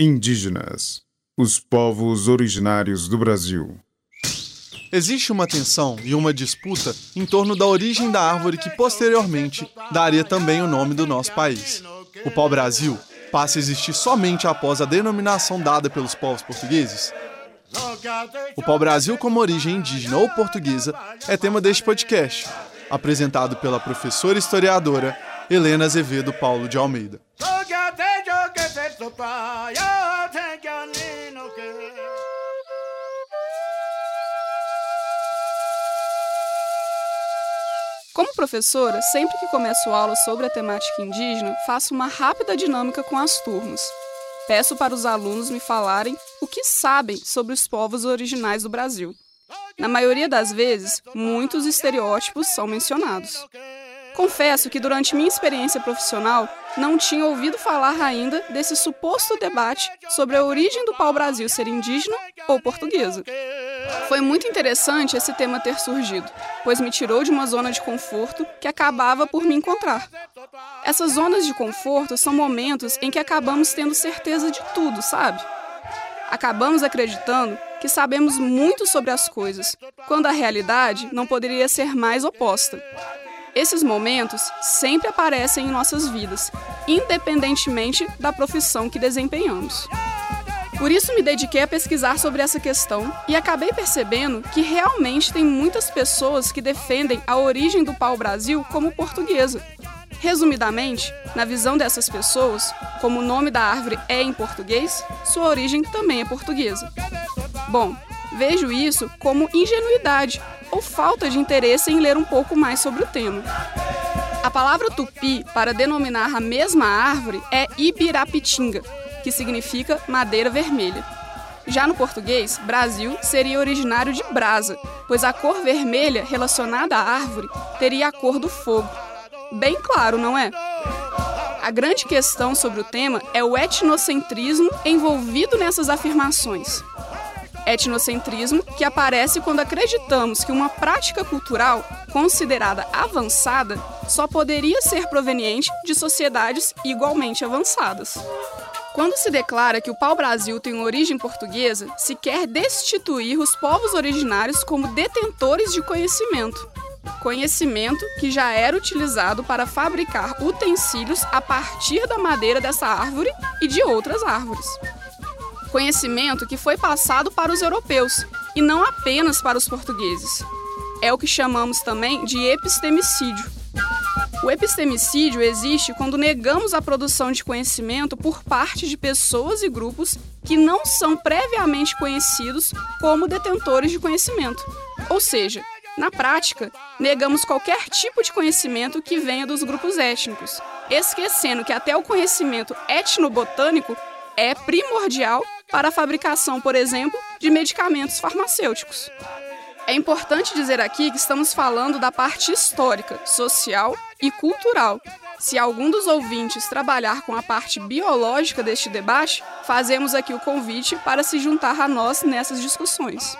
Indígenas, os povos originários do Brasil. Existe uma tensão e uma disputa em torno da origem da árvore que posteriormente daria também o nome do nosso país. O pau-brasil passa a existir somente após a denominação dada pelos povos portugueses? O pau-brasil como origem indígena ou portuguesa é tema deste podcast, apresentado pela professora historiadora Helena Azevedo Paulo de Almeida. Como professora, sempre que começo aula sobre a temática indígena, faço uma rápida dinâmica com as turmas. Peço para os alunos me falarem o que sabem sobre os povos originais do Brasil. Na maioria das vezes, muitos estereótipos são mencionados. Confesso que durante minha experiência profissional não tinha ouvido falar ainda desse suposto debate sobre a origem do pau-brasil ser indígena ou portuguesa. Foi muito interessante esse tema ter surgido, pois me tirou de uma zona de conforto que acabava por me encontrar. Essas zonas de conforto são momentos em que acabamos tendo certeza de tudo, sabe? Acabamos acreditando que sabemos muito sobre as coisas, quando a realidade não poderia ser mais oposta. Esses momentos sempre aparecem em nossas vidas, independentemente da profissão que desempenhamos. Por isso me dediquei a pesquisar sobre essa questão e acabei percebendo que realmente tem muitas pessoas que defendem a origem do pau-brasil como portuguesa. Resumidamente, na visão dessas pessoas, como o nome da árvore é em português, sua origem também é portuguesa. Bom, vejo isso como ingenuidade ou falta de interesse em ler um pouco mais sobre o tema. A palavra tupi para denominar a mesma árvore é ibirapitinga, que significa madeira vermelha. Já no português, Brasil seria originário de brasa, pois a cor vermelha relacionada à árvore teria a cor do fogo. Bem claro, não é? A grande questão sobre o tema é o etnocentrismo envolvido nessas afirmações etnocentrismo, que aparece quando acreditamos que uma prática cultural considerada avançada só poderia ser proveniente de sociedades igualmente avançadas. Quando se declara que o pau-brasil tem origem portuguesa, se quer destituir os povos originários como detentores de conhecimento. Conhecimento que já era utilizado para fabricar utensílios a partir da madeira dessa árvore e de outras árvores conhecimento que foi passado para os europeus e não apenas para os portugueses. É o que chamamos também de epistemicídio. O epistemicídio existe quando negamos a produção de conhecimento por parte de pessoas e grupos que não são previamente conhecidos como detentores de conhecimento. Ou seja, na prática, negamos qualquer tipo de conhecimento que venha dos grupos étnicos, esquecendo que até o conhecimento etnobotânico é primordial para a fabricação, por exemplo, de medicamentos farmacêuticos. É importante dizer aqui que estamos falando da parte histórica, social e cultural. Se algum dos ouvintes trabalhar com a parte biológica deste debate, fazemos aqui o convite para se juntar a nós nessas discussões.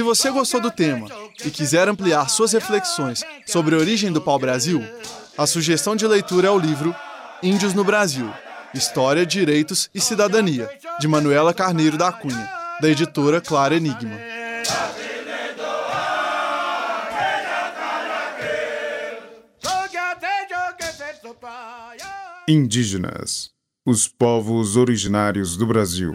Se você gostou do tema e quiser ampliar suas reflexões sobre a origem do pau-brasil, a sugestão de leitura é o livro Índios no Brasil: História, Direitos e Cidadania, de Manuela Carneiro da Cunha, da editora Clara Enigma. Indígenas, os povos originários do Brasil.